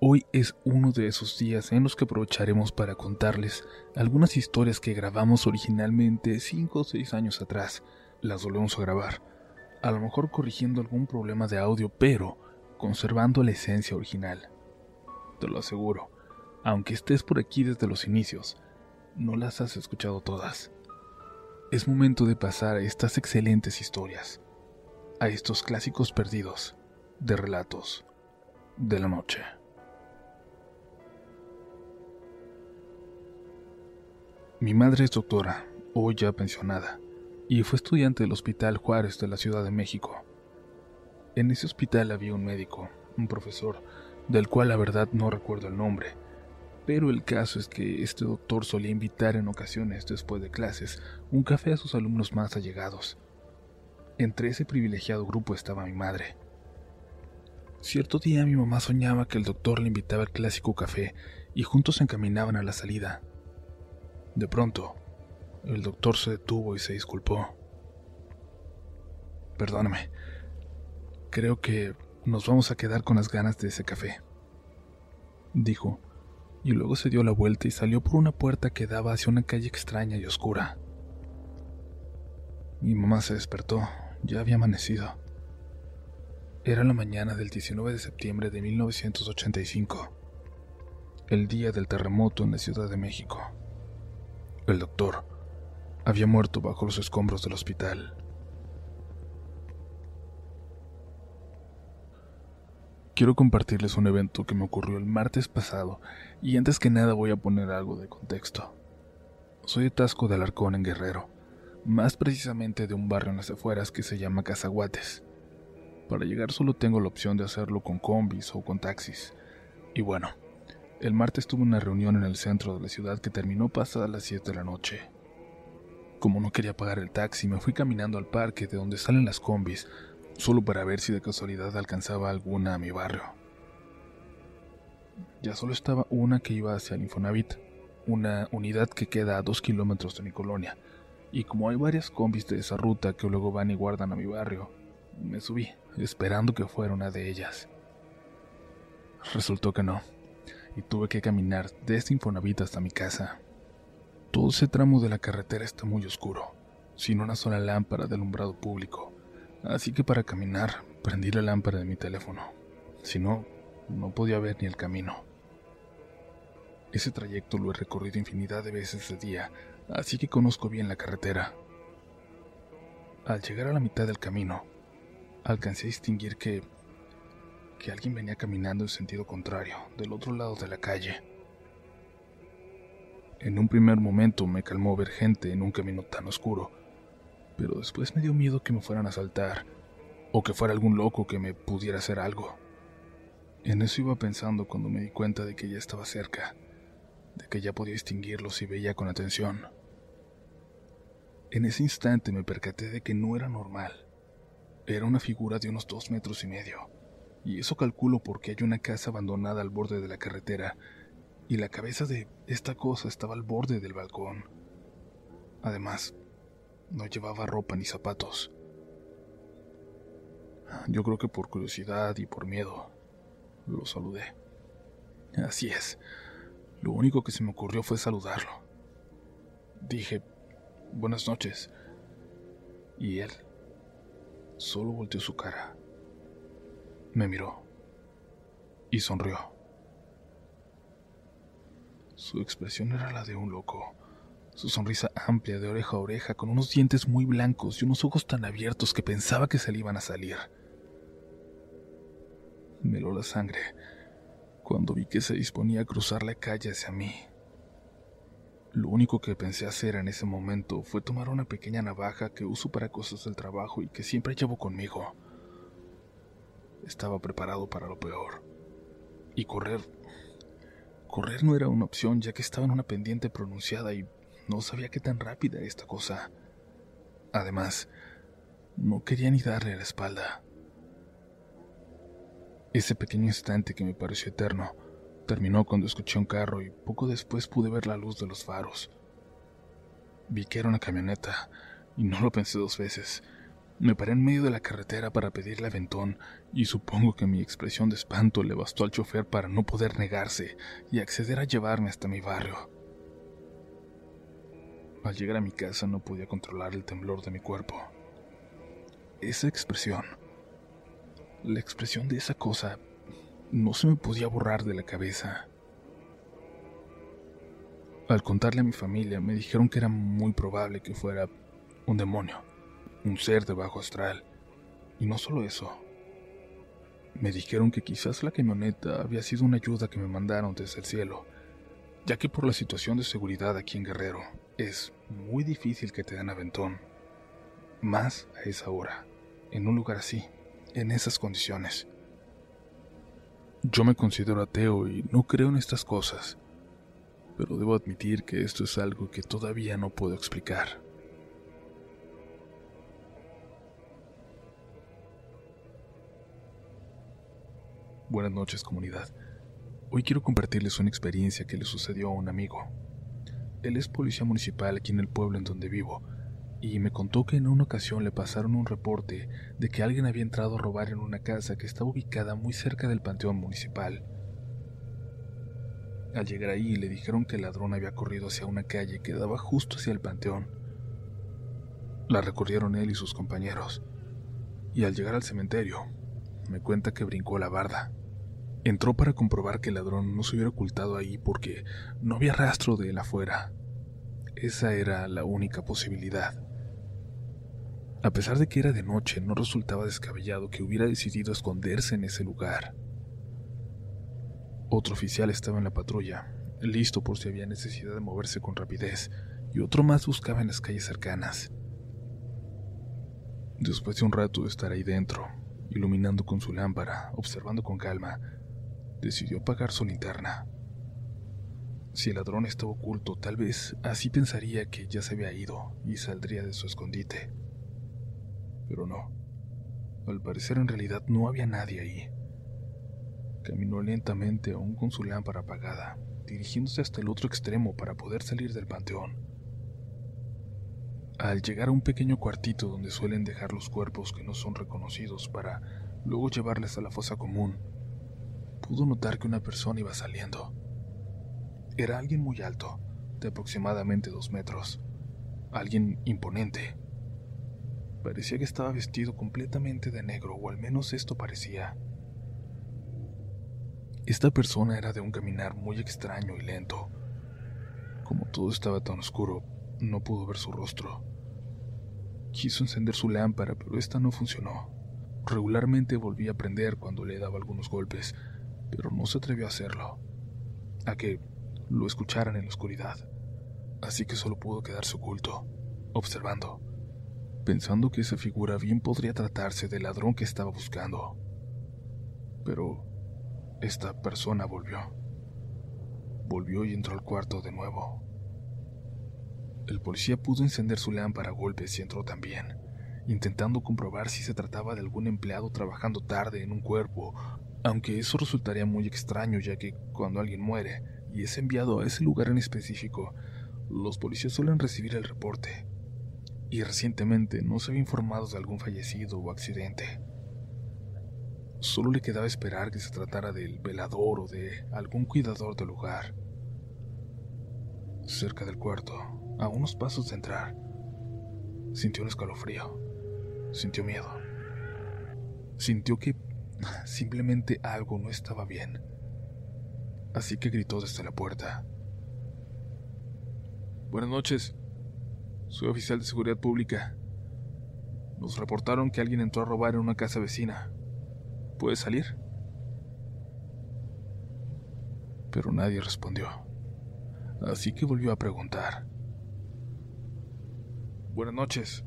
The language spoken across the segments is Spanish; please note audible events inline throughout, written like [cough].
Hoy es uno de esos días en los que aprovecharemos para contarles algunas historias que grabamos originalmente 5 o 6 años atrás. Las volvemos a grabar, a lo mejor corrigiendo algún problema de audio, pero conservando la esencia original. Te lo aseguro, aunque estés por aquí desde los inicios, no las has escuchado todas. Es momento de pasar a estas excelentes historias, a estos clásicos perdidos de relatos de la noche. Mi madre es doctora, hoy ya pensionada, y fue estudiante del Hospital Juárez de la Ciudad de México. En ese hospital había un médico, un profesor, del cual la verdad no recuerdo el nombre, pero el caso es que este doctor solía invitar en ocasiones, después de clases, un café a sus alumnos más allegados. Entre ese privilegiado grupo estaba mi madre. Cierto día mi mamá soñaba que el doctor le invitaba al clásico café y juntos se encaminaban a la salida. De pronto, el doctor se detuvo y se disculpó. Perdóname, creo que nos vamos a quedar con las ganas de ese café, dijo y luego se dio la vuelta y salió por una puerta que daba hacia una calle extraña y oscura. Mi mamá se despertó, ya había amanecido. Era la mañana del 19 de septiembre de 1985, el día del terremoto en la Ciudad de México. El doctor había muerto bajo los escombros del hospital. quiero compartirles un evento que me ocurrió el martes pasado y antes que nada voy a poner algo de contexto. Soy de Tasco de Alarcón en Guerrero, más precisamente de un barrio en las afueras que se llama Cazaguates. Para llegar solo tengo la opción de hacerlo con combis o con taxis. Y bueno, el martes tuve una reunión en el centro de la ciudad que terminó pasada las 7 de la noche. Como no quería pagar el taxi, me fui caminando al parque de donde salen las combis solo para ver si de casualidad alcanzaba alguna a mi barrio. Ya solo estaba una que iba hacia el Infonavit, una unidad que queda a dos kilómetros de mi colonia, y como hay varias combis de esa ruta que luego van y guardan a mi barrio, me subí, esperando que fuera una de ellas. Resultó que no, y tuve que caminar desde Infonavit hasta mi casa. Todo ese tramo de la carretera está muy oscuro, sin una sola lámpara de alumbrado público. Así que para caminar prendí la lámpara de mi teléfono. Si no, no podía ver ni el camino. Ese trayecto lo he recorrido infinidad de veces de día, así que conozco bien la carretera. Al llegar a la mitad del camino, alcancé a distinguir que que alguien venía caminando en sentido contrario, del otro lado de la calle. En un primer momento me calmó ver gente en un camino tan oscuro, pero después me dio miedo que me fueran a asaltar o que fuera algún loco que me pudiera hacer algo. En eso iba pensando cuando me di cuenta de que ya estaba cerca, de que ya podía distinguirlos y veía con atención. En ese instante me percaté de que no era normal. Era una figura de unos dos metros y medio, y eso calculo porque hay una casa abandonada al borde de la carretera, y la cabeza de esta cosa estaba al borde del balcón. Además, no llevaba ropa ni zapatos. Yo creo que por curiosidad y por miedo lo saludé. Así es. Lo único que se me ocurrió fue saludarlo. Dije, buenas noches. Y él solo volteó su cara. Me miró y sonrió. Su expresión era la de un loco su sonrisa amplia de oreja a oreja, con unos dientes muy blancos y unos ojos tan abiertos que pensaba que se le iban a salir. Me la sangre cuando vi que se disponía a cruzar la calle hacia mí. Lo único que pensé hacer en ese momento fue tomar una pequeña navaja que uso para cosas del trabajo y que siempre llevo conmigo. Estaba preparado para lo peor. Y correr... Correr no era una opción ya que estaba en una pendiente pronunciada y no sabía qué tan rápida era esta cosa. Además, no quería ni darle la espalda. Ese pequeño instante que me pareció eterno terminó cuando escuché un carro y poco después pude ver la luz de los faros. Vi que era una camioneta y no lo pensé dos veces. Me paré en medio de la carretera para pedirle aventón y supongo que mi expresión de espanto le bastó al chofer para no poder negarse y acceder a llevarme hasta mi barrio. Al llegar a mi casa no podía controlar el temblor de mi cuerpo. Esa expresión, la expresión de esa cosa, no se me podía borrar de la cabeza. Al contarle a mi familia me dijeron que era muy probable que fuera un demonio un ser de bajo astral. Y no solo eso. Me dijeron que quizás la camioneta había sido una ayuda que me mandaron desde el cielo, ya que por la situación de seguridad aquí en Guerrero es muy difícil que te den aventón. Más a esa hora, en un lugar así, en esas condiciones. Yo me considero ateo y no creo en estas cosas, pero debo admitir que esto es algo que todavía no puedo explicar. Buenas noches comunidad. Hoy quiero compartirles una experiencia que le sucedió a un amigo. Él es policía municipal aquí en el pueblo en donde vivo, y me contó que en una ocasión le pasaron un reporte de que alguien había entrado a robar en una casa que estaba ubicada muy cerca del panteón municipal. Al llegar ahí le dijeron que el ladrón había corrido hacia una calle que daba justo hacia el panteón. La recorrieron él y sus compañeros, y al llegar al cementerio, me cuenta que brincó la barda. Entró para comprobar que el ladrón no se hubiera ocultado ahí porque no había rastro de él afuera. Esa era la única posibilidad. A pesar de que era de noche, no resultaba descabellado que hubiera decidido esconderse en ese lugar. Otro oficial estaba en la patrulla, listo por si había necesidad de moverse con rapidez, y otro más buscaba en las calles cercanas. Después de un rato de estar ahí dentro, iluminando con su lámpara, observando con calma, decidió apagar su linterna. Si el ladrón estaba oculto, tal vez así pensaría que ya se había ido y saldría de su escondite. Pero no. Al parecer en realidad no había nadie ahí. Caminó lentamente aún con su lámpara apagada, dirigiéndose hasta el otro extremo para poder salir del panteón. Al llegar a un pequeño cuartito donde suelen dejar los cuerpos que no son reconocidos para luego llevarles a la fosa común, pudo notar que una persona iba saliendo. Era alguien muy alto, de aproximadamente dos metros. Alguien imponente. Parecía que estaba vestido completamente de negro, o al menos esto parecía. Esta persona era de un caminar muy extraño y lento. Como todo estaba tan oscuro, no pudo ver su rostro. Quiso encender su lámpara, pero esta no funcionó. Regularmente volvía a prender cuando le daba algunos golpes, pero no se atrevió a hacerlo, a que lo escucharan en la oscuridad. Así que solo pudo quedarse oculto, observando, pensando que esa figura bien podría tratarse del ladrón que estaba buscando. Pero esta persona volvió. Volvió y entró al cuarto de nuevo. El policía pudo encender su lámpara a golpes y entró también, intentando comprobar si se trataba de algún empleado trabajando tarde en un cuerpo aunque eso resultaría muy extraño ya que cuando alguien muere y es enviado a ese lugar en específico, los policías suelen recibir el reporte. Y recientemente no se había informado de algún fallecido o accidente. Solo le quedaba esperar que se tratara del velador o de algún cuidador del lugar. Cerca del cuarto, a unos pasos de entrar, sintió un escalofrío, sintió miedo, sintió que [laughs] Simplemente algo no estaba bien. Así que gritó desde la puerta. Buenas noches. Soy oficial de seguridad pública. Nos reportaron que alguien entró a robar en una casa vecina. ¿Puede salir? Pero nadie respondió. Así que volvió a preguntar. Buenas noches.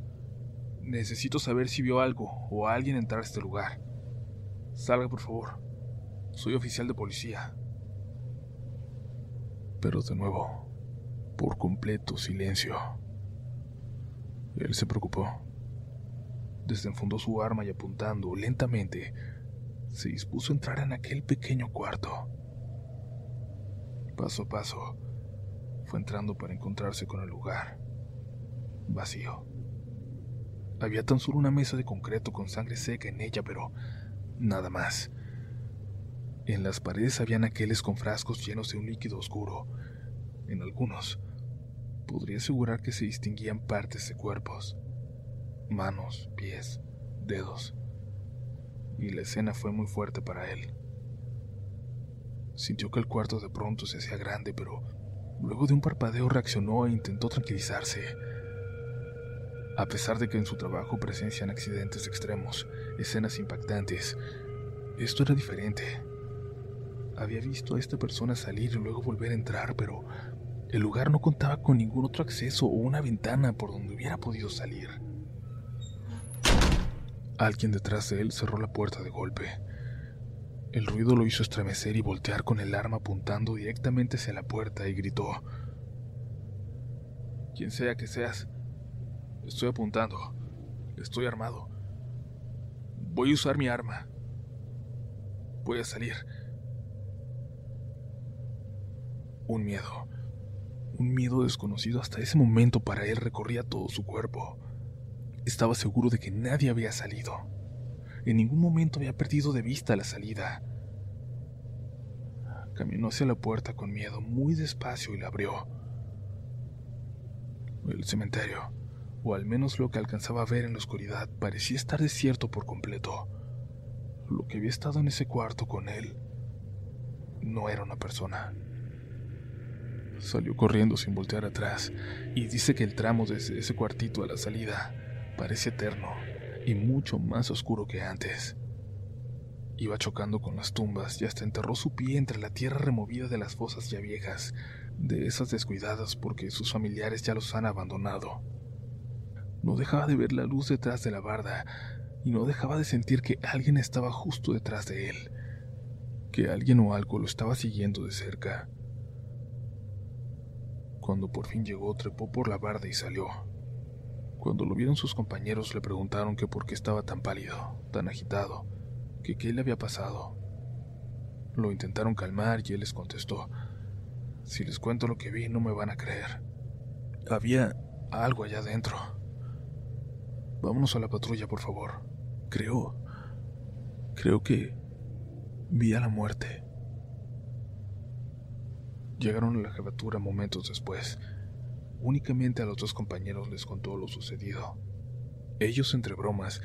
Necesito saber si vio algo o a alguien entrar a este lugar. Salga, por favor. Soy oficial de policía. Pero de nuevo, por completo silencio. Él se preocupó. Desenfundó su arma y apuntando lentamente, se dispuso a entrar en aquel pequeño cuarto. Paso a paso, entrando para encontrarse con el lugar. Vacío. Había tan solo una mesa de concreto con sangre seca en ella, pero nada más. En las paredes habían aqueles con frascos llenos de un líquido oscuro. En algunos, podría asegurar que se distinguían partes de cuerpos, manos, pies, dedos. Y la escena fue muy fuerte para él. Sintió que el cuarto de pronto se hacía grande, pero luego de un parpadeo reaccionó e intentó tranquilizarse. A pesar de que en su trabajo presencian accidentes extremos, escenas impactantes, esto era diferente. Había visto a esta persona salir y luego volver a entrar, pero el lugar no contaba con ningún otro acceso o una ventana por donde hubiera podido salir. Alguien detrás de él cerró la puerta de golpe. El ruido lo hizo estremecer y voltear con el arma apuntando directamente hacia la puerta y gritó, Quien sea que seas, estoy apuntando, estoy armado. Voy a usar mi arma. Voy a salir. Un miedo, un miedo desconocido hasta ese momento para él recorría todo su cuerpo. Estaba seguro de que nadie había salido. En ningún momento había perdido de vista la salida. Caminó hacia la puerta con miedo, muy despacio, y la abrió. El cementerio, o al menos lo que alcanzaba a ver en la oscuridad, parecía estar desierto por completo. Lo que había estado en ese cuarto con él no era una persona. Salió corriendo sin voltear atrás y dice que el tramo desde ese cuartito a la salida parece eterno y mucho más oscuro que antes. Iba chocando con las tumbas y hasta enterró su pie entre la tierra removida de las fosas ya viejas, de esas descuidadas porque sus familiares ya los han abandonado. No dejaba de ver la luz detrás de la barda y no dejaba de sentir que alguien estaba justo detrás de él, que alguien o algo lo estaba siguiendo de cerca. Cuando por fin llegó, trepó por la barda y salió. Cuando lo vieron sus compañeros le preguntaron que por qué estaba tan pálido, tan agitado, que qué le había pasado. Lo intentaron calmar y él les contestó, si les cuento lo que vi no me van a creer. Había algo allá adentro. Vámonos a la patrulla, por favor. Creo... Creo que... Vi a la muerte. Llegaron a la jefatura momentos después. Únicamente a los dos compañeros les contó lo sucedido. Ellos, entre bromas,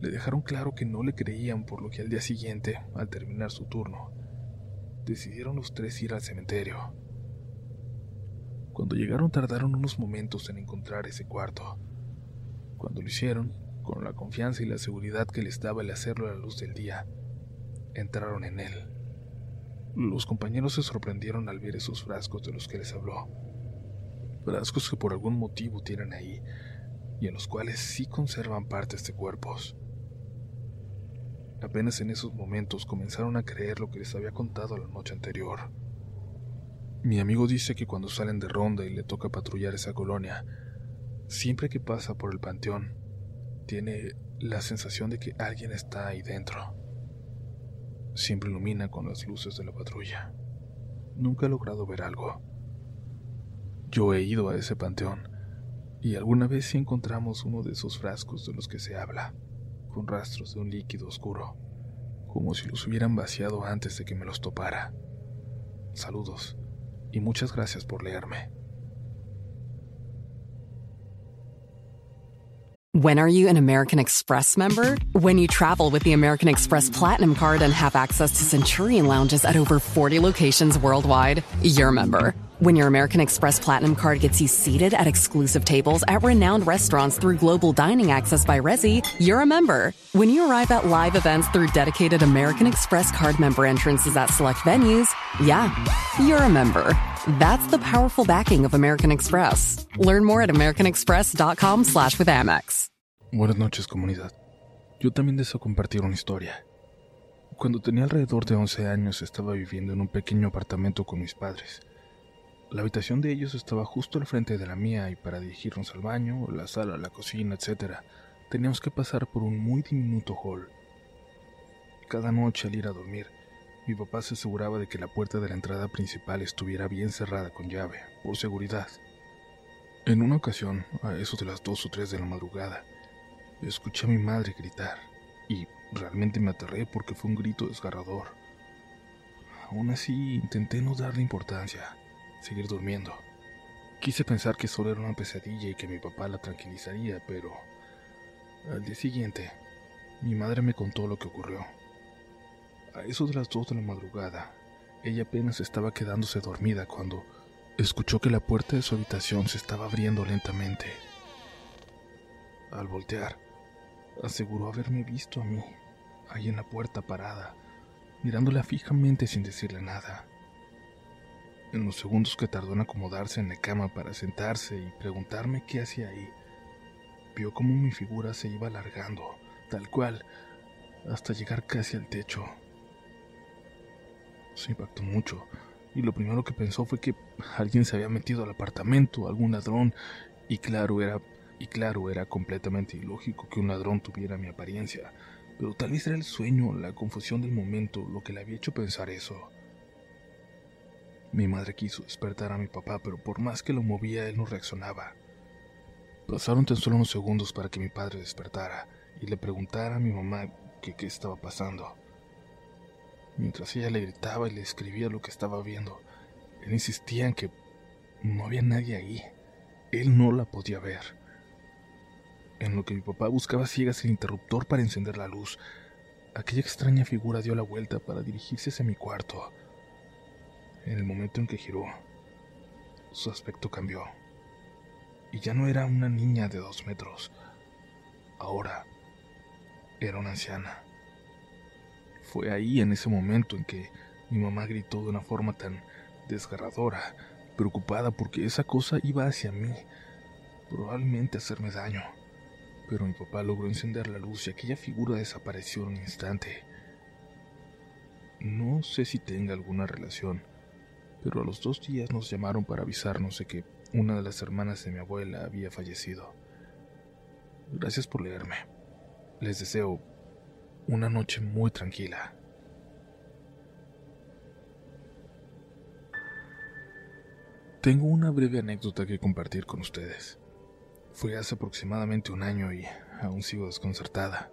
le dejaron claro que no le creían, por lo que al día siguiente, al terminar su turno, decidieron los tres ir al cementerio. Cuando llegaron tardaron unos momentos en encontrar ese cuarto. Cuando lo hicieron, con la confianza y la seguridad que les daba el hacerlo a la luz del día, entraron en él. Los compañeros se sorprendieron al ver esos frascos de los que les habló. Frascos que por algún motivo tienen ahí y en los cuales sí conservan partes de cuerpos. Apenas en esos momentos comenzaron a creer lo que les había contado la noche anterior. Mi amigo dice que cuando salen de ronda y le toca patrullar esa colonia, siempre que pasa por el panteón, tiene la sensación de que alguien está ahí dentro siempre ilumina con las luces de la patrulla. Nunca he logrado ver algo. Yo he ido a ese panteón y alguna vez sí encontramos uno de esos frascos de los que se habla, con rastros de un líquido oscuro, como si los hubieran vaciado antes de que me los topara. Saludos y muchas gracias por leerme. When are you an American Express member? When you travel with the American Express Platinum Card and have access to Centurion lounges at over 40 locations worldwide, you're a member. When your American Express Platinum Card gets you seated at exclusive tables at renowned restaurants through global dining access by Resi, you're a member. When you arrive at live events through dedicated American Express card member entrances at select venues, yeah, you're a member. That's the powerful backing of American Express. Learn more at americanexpress.com slash with Amex. Buenas noches, comunidad. Yo también deseo compartir una historia. Cuando tenía alrededor de 11 años estaba viviendo en un pequeño apartamento con mis padres. La habitación de ellos estaba justo al frente de la mía y para dirigirnos al baño, la sala, la cocina, etc., teníamos que pasar por un muy diminuto hall. Cada noche al ir a dormir, mi papá se aseguraba de que la puerta de la entrada principal estuviera bien cerrada con llave, por seguridad. En una ocasión, a eso de las dos o tres de la madrugada, escuché a mi madre gritar y realmente me aterré porque fue un grito desgarrador. Aún así, intenté no darle importancia seguir durmiendo. Quise pensar que solo era una pesadilla y que mi papá la tranquilizaría, pero al día siguiente mi madre me contó lo que ocurrió. A eso de las dos de la madrugada, ella apenas estaba quedándose dormida cuando escuchó que la puerta de su habitación se estaba abriendo lentamente. Al voltear, aseguró haberme visto a mí, ahí en la puerta parada, mirándola fijamente sin decirle nada. En los segundos que tardó en acomodarse en la cama para sentarse y preguntarme qué hacía ahí, vio cómo mi figura se iba alargando, tal cual, hasta llegar casi al techo. Se impactó mucho, y lo primero que pensó fue que alguien se había metido al apartamento, algún ladrón, y claro era y claro era completamente ilógico que un ladrón tuviera mi apariencia, pero tal vez era el sueño, la confusión del momento lo que le había hecho pensar eso. Mi madre quiso despertar a mi papá, pero por más que lo movía, él no reaccionaba. Pasaron tan solo unos segundos para que mi padre despertara y le preguntara a mi mamá qué estaba pasando. Mientras ella le gritaba y le escribía lo que estaba viendo, él insistía en que no había nadie ahí. Él no la podía ver. En lo que mi papá buscaba ciegas el interruptor para encender la luz, aquella extraña figura dio la vuelta para dirigirse hacia mi cuarto. En el momento en que giró, su aspecto cambió. Y ya no era una niña de dos metros. Ahora era una anciana. Fue ahí en ese momento en que mi mamá gritó de una forma tan desgarradora, preocupada porque esa cosa iba hacia mí, probablemente hacerme daño. Pero mi papá logró encender la luz y aquella figura desapareció en un instante. No sé si tenga alguna relación pero a los dos días nos llamaron para avisarnos de que una de las hermanas de mi abuela había fallecido. Gracias por leerme. Les deseo una noche muy tranquila. Tengo una breve anécdota que compartir con ustedes. Fue hace aproximadamente un año y aún sigo desconcertada.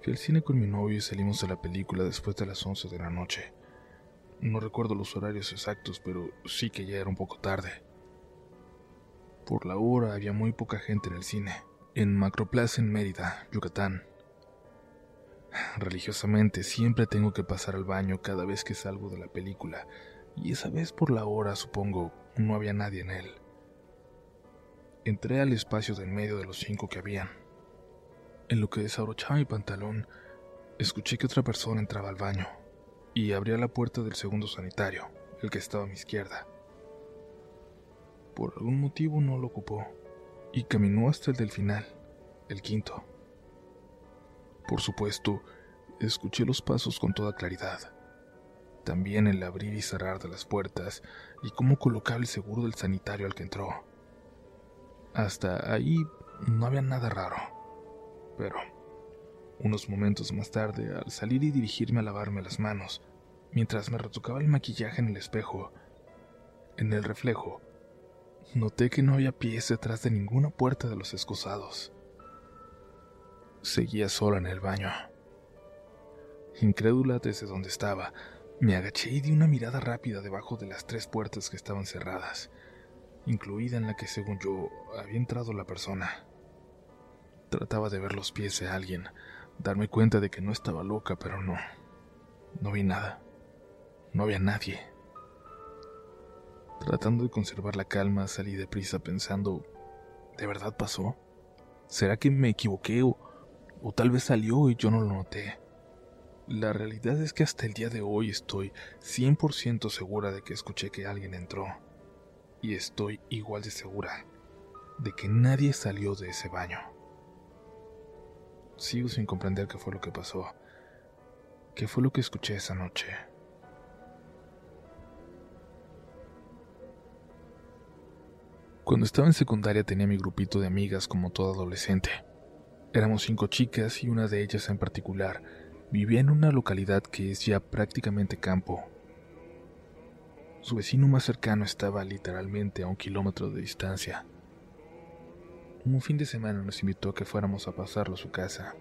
Fui al cine con mi novio y salimos de la película después de las 11 de la noche. No recuerdo los horarios exactos, pero sí que ya era un poco tarde. Por la hora había muy poca gente en el cine, en Macroplaza en Mérida, Yucatán. Religiosamente siempre tengo que pasar al baño cada vez que salgo de la película, y esa vez por la hora, supongo, no había nadie en él. Entré al espacio de en medio de los cinco que habían. En lo que desabrochaba mi pantalón, escuché que otra persona entraba al baño y abría la puerta del segundo sanitario, el que estaba a mi izquierda. Por algún motivo no lo ocupó y caminó hasta el del final, el quinto. Por supuesto, escuché los pasos con toda claridad. También el abrir y cerrar de las puertas y cómo colocaba el seguro del sanitario al que entró. Hasta ahí no había nada raro. Pero unos momentos más tarde, al salir y dirigirme a lavarme las manos, mientras me retocaba el maquillaje en el espejo, en el reflejo, noté que no había pies detrás de ninguna puerta de los excusados. Seguía sola en el baño. Incrédula desde donde estaba, me agaché y di una mirada rápida debajo de las tres puertas que estaban cerradas, incluida en la que, según yo, había entrado la persona. Trataba de ver los pies de alguien, darme cuenta de que no estaba loca, pero no. No vi nada. No había nadie. Tratando de conservar la calma, salí deprisa pensando, ¿de verdad pasó? ¿Será que me equivoqué o, o tal vez salió y yo no lo noté? La realidad es que hasta el día de hoy estoy 100% segura de que escuché que alguien entró. Y estoy igual de segura de que nadie salió de ese baño. Sigo sin comprender qué fue lo que pasó. ¿Qué fue lo que escuché esa noche? Cuando estaba en secundaria tenía mi grupito de amigas como todo adolescente. Éramos cinco chicas y una de ellas en particular vivía en una localidad que es ya prácticamente campo. Su vecino más cercano estaba literalmente a un kilómetro de distancia. Un fin de semana nos invitó a que fuéramos a pasarlo a su casa,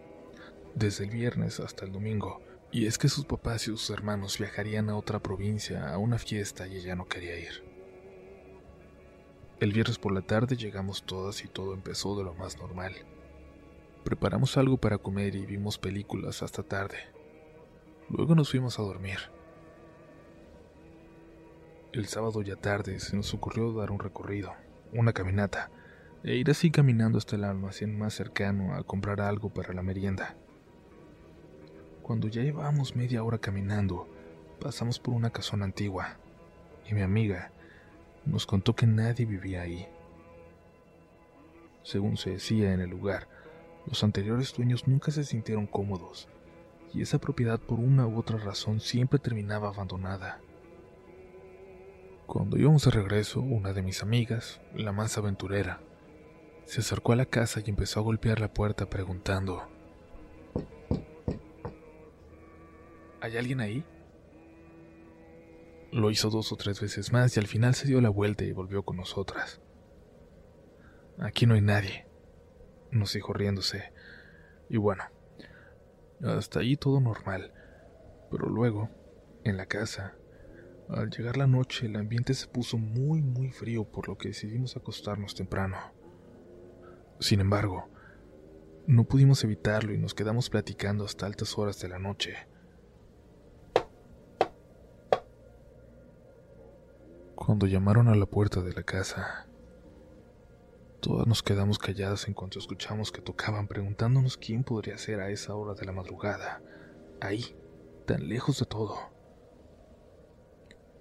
desde el viernes hasta el domingo, y es que sus papás y sus hermanos viajarían a otra provincia a una fiesta y ella no quería ir. El viernes por la tarde llegamos todas y todo empezó de lo más normal. Preparamos algo para comer y vimos películas hasta tarde. Luego nos fuimos a dormir. El sábado ya tarde se nos ocurrió dar un recorrido, una caminata, e ir así caminando hasta el almacén más cercano a comprar algo para la merienda. Cuando ya llevábamos media hora caminando, pasamos por una casona antigua, y mi amiga nos contó que nadie vivía ahí. Según se decía en el lugar, los anteriores dueños nunca se sintieron cómodos, y esa propiedad por una u otra razón siempre terminaba abandonada. Cuando íbamos de regreso, una de mis amigas, la más aventurera, se acercó a la casa y empezó a golpear la puerta preguntando, ¿Hay alguien ahí? Lo hizo dos o tres veces más y al final se dio la vuelta y volvió con nosotras. Aquí no hay nadie, nos dijo riéndose. Y bueno, hasta ahí todo normal. Pero luego, en la casa, al llegar la noche el ambiente se puso muy muy frío por lo que decidimos acostarnos temprano. Sin embargo, no pudimos evitarlo y nos quedamos platicando hasta altas horas de la noche. Cuando llamaron a la puerta de la casa, Todas nos quedamos calladas en cuanto escuchamos que tocaban preguntándonos quién podría ser a esa hora de la madrugada, ahí, tan lejos de todo.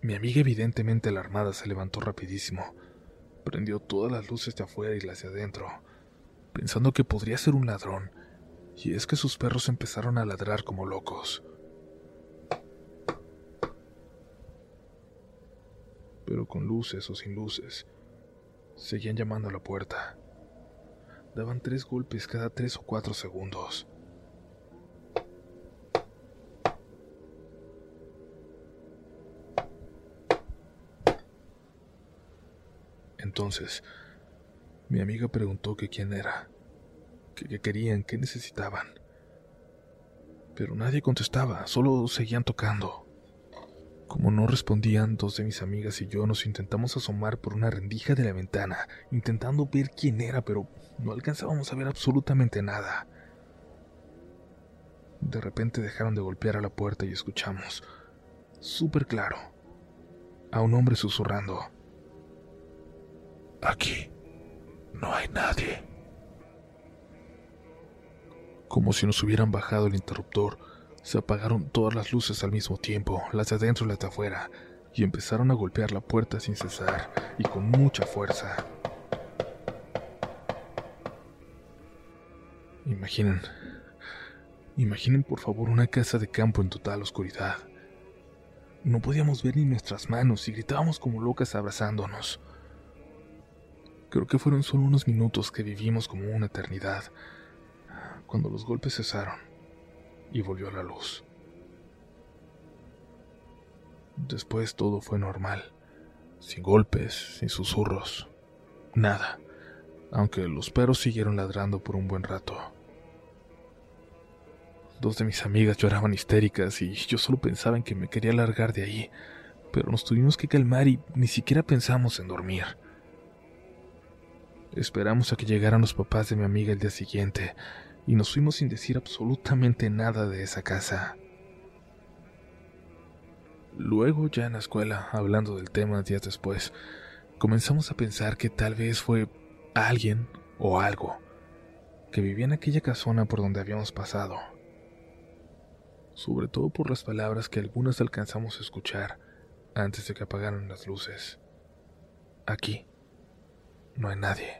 Mi amiga evidentemente alarmada se levantó rapidísimo, prendió todas las luces de afuera y las de adentro, pensando que podría ser un ladrón, y es que sus perros empezaron a ladrar como locos. Pero con luces o sin luces, Seguían llamando a la puerta. Daban tres golpes cada tres o cuatro segundos. Entonces, mi amiga preguntó que quién era, qué querían, qué necesitaban. Pero nadie contestaba, solo seguían tocando. Como no respondían, dos de mis amigas y yo nos intentamos asomar por una rendija de la ventana, intentando ver quién era, pero no alcanzábamos a ver absolutamente nada. De repente dejaron de golpear a la puerta y escuchamos, súper claro, a un hombre susurrando. Aquí no hay nadie. Como si nos hubieran bajado el interruptor, se apagaron todas las luces al mismo tiempo, las de adentro y las de afuera, y empezaron a golpear la puerta sin cesar y con mucha fuerza. Imaginen, imaginen por favor una casa de campo en total oscuridad. No podíamos ver ni nuestras manos y gritábamos como locas abrazándonos. Creo que fueron solo unos minutos que vivimos como una eternidad, cuando los golpes cesaron y volvió a la luz. Después todo fue normal, sin golpes, sin susurros, nada, aunque los perros siguieron ladrando por un buen rato. Dos de mis amigas lloraban histéricas y yo solo pensaba en que me quería largar de ahí, pero nos tuvimos que calmar y ni siquiera pensamos en dormir. Esperamos a que llegaran los papás de mi amiga el día siguiente, y nos fuimos sin decir absolutamente nada de esa casa. Luego, ya en la escuela, hablando del tema días después, comenzamos a pensar que tal vez fue alguien o algo que vivía en aquella casona por donde habíamos pasado. sobre todo por las palabras que algunas alcanzamos a escuchar antes de que apagaran las luces. Aquí no hay nadie.